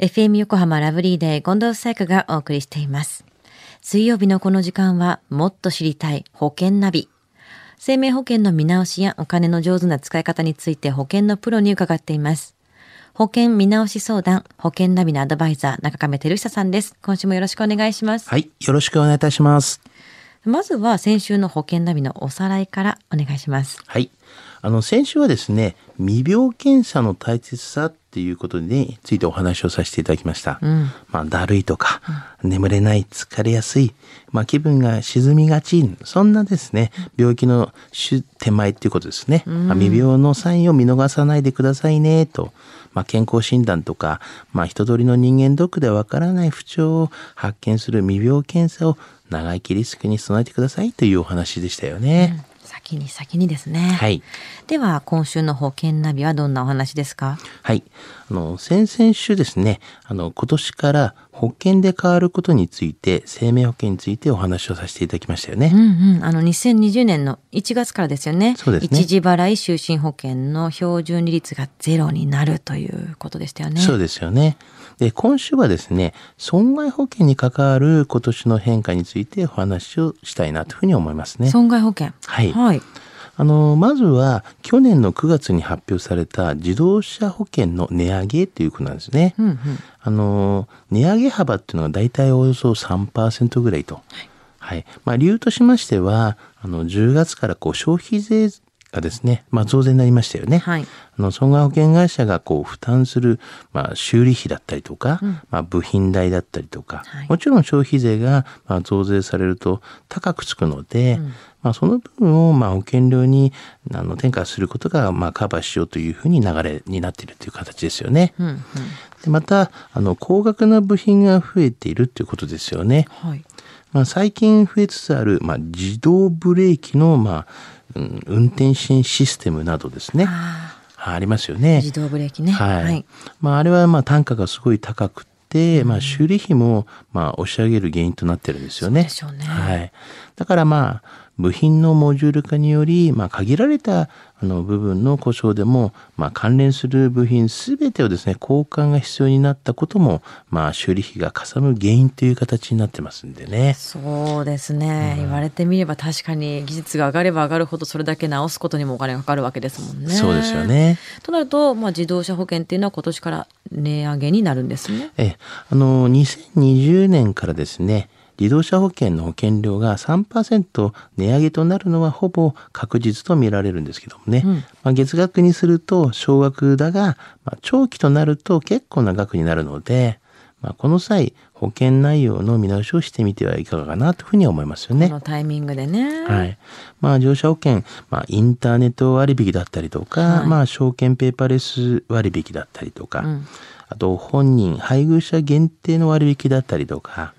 FM 横浜ラブリーデー近藤紗友香がお送りしています。水曜日のこの時間はもっと知りたい保険ナビ。生命保険の見直しやお金の上手な使い方について保険のプロに伺っています。保険見直し相談、保険ナビのアドバイザー、中亀照久さんです。今週もよろしくお願いします。はい。よろしくお願いいたします。まずは先週の保険ナビのおさらいからお願いします。はい。あの、先週はですね、未病検査の大切さっていうことについてお話をさせていただきました。うん。まあ、だるいとか、眠れない、疲れやすい、まあ、気分が沈みがち、そんなですね、病気の手手前っていうことですね。まあ、未病のサインを見逃さないでくださいね、と。まあ、健康診断とか、まあ、人通りの人間ドックでわからない不調を発見する未病検査を長生きリスクに備えてくださいというお話でしたよね。先に先にですね。はい。では、今週の保険ナビはどんなお話ですか？はい。あの、先々週ですね、あの、今年から保険で変わることについて、生命保険についてお話をさせていただきましたよね。うんうん。あの、2020年の1月からですよね。そうですね一時払い就寝保険の標準利率がゼロになるということでしたよね。そうですよね。で、今週はですね、損害保険に関わる今年の変化についてお話をしたいなというふうに思いますね。損害保険。はいはい。あの、まずは、去年の9月に発表された自動車保険の値上げということなんですね。うんうん。あの、値上げ幅っていうのは大体およそ3%ぐらいと。はい。まあ、理由としましては、あの、10月からこう消費税がですね、まあ、増税になりましたよね。はい。あの、損害保険会社がこう負担する、まあ、修理費だったりとか、まあ、部品代だったりとか、はいもちろん消費税が、まあ、増税されると高くつくので、まあ、その分を、まあ、保険料に、あの、転嫁することが、まあ、カバーしようというふうに流れになっているという形ですよね。うんうん。でまた、あの、高額な部品が増えているということですよね。はい。まあ、最近増えつつある、まあ、自動ブレーキの、まあ、うん運転支システムなどですね。あありますよあ、ね。自動ブレーキね。はい。はい。まあ、あれは、まあ、単価がすごい高くて、まあ、修理費も、まあ、押し上げる原因となってるんですよね。そうでしょうねはい。だから、まあ、部品のモジュール化により、まあ、限られたあの部分の故障でも、まあ、関連する部品すべてをですね、交換が必要になったことも、まあ、修理費がかさむ原因という形になってますんでね。そうですね、言われてみれば確かに技術が上がれば上がるほどそれだけ直すことにもお金がかかるわけですもんね。そうですよ。ね。となると、まあ、自動車保険っていうのは今年から値上げになるんですね。ええ、あの、2020年からですね、自動車保険の保険料が3%値上げとなるのはほぼ確実と見られるんですけどもね、うんまあ、月額にすると少額だが、まあ、長期となると結構な額になるので、まあ、この際保険内容の見直しをしてみてはいかがかなというふうに思いますよね。このタイミングでね。はい。まあ、乗車保険、まあ、インターネット割引だったりとか、はいまあ、証券ペーパーレス割引だったりとか、うんあと、本人、配偶者限定の割引だったりとか、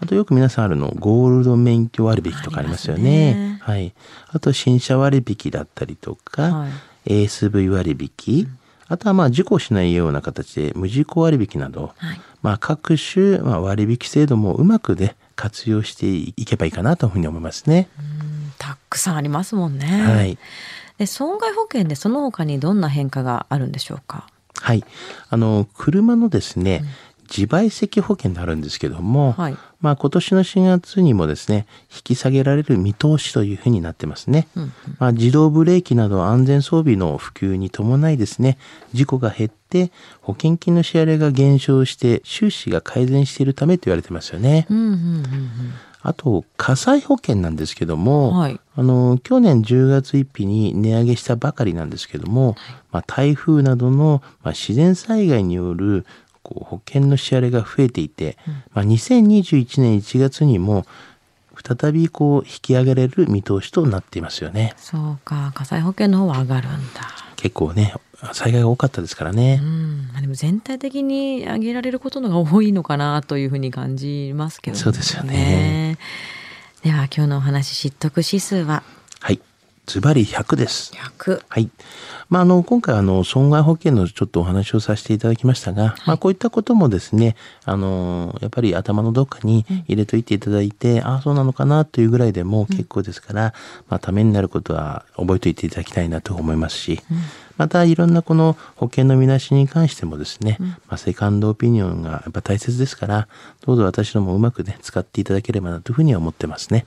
あとよく皆さんあるの、ゴールド免許割引とかありますよね。ねはい。あと、新車割引だったりとか、はい ASV 割引、あとはまあ事故しないような形で無事故割引など、はいまあ各種まあ割引制度もうまくで活用していけばいいかなというふうに思いますね。うんたくさんありますもんね。はい。で損害保険でその他にどんな変化があるんでしょうか？はい。あの、車のですね、自賠責保険があるんですけども、はい。まあ今年の4月にもですね、引き下げられる見通しというふうになってますね。うんまあ自動ブレーキなど安全装備の普及に伴いですね、事故が減って保険金の支払いが減少して収支が改善しているためと言われてますよね。うんうんうんあと、火災保険なんですけども、はい。あの、去年10月1日に値上げしたばかりなんですけども、まあ、台風などの、まあ、自然災害によるこう保険の支払いが増えていて、まあ、2021年1月にも再びこう引き上げられる見通しとなっていますよね。そうか火災保険の方は上がるんだ。結構ね、災害が多かったですからねう。ん、まあでも全体的に上げられることのが多いのかなというふうに感じますけどそうですよね。では今日のお話知得指数は？はい。ズバリ100です。100。はい。まあ、あの、今回、あの、損害保険のちょっとお話をさせていただきましたが、まあ、こういったこともですね、あの、やっぱり頭のどっかに入れといていただいて、ああ、そうなのかなというぐらいでも結構ですから、まあ、ためになることは覚えておいていただきたいなと思いますし、またいろんなこの保険の見出しに関してもですね、まあ、セカンドオピニオンがやっぱ大切ですからどうぞ私どもうまくね使っていただければなというふうには思ってますね。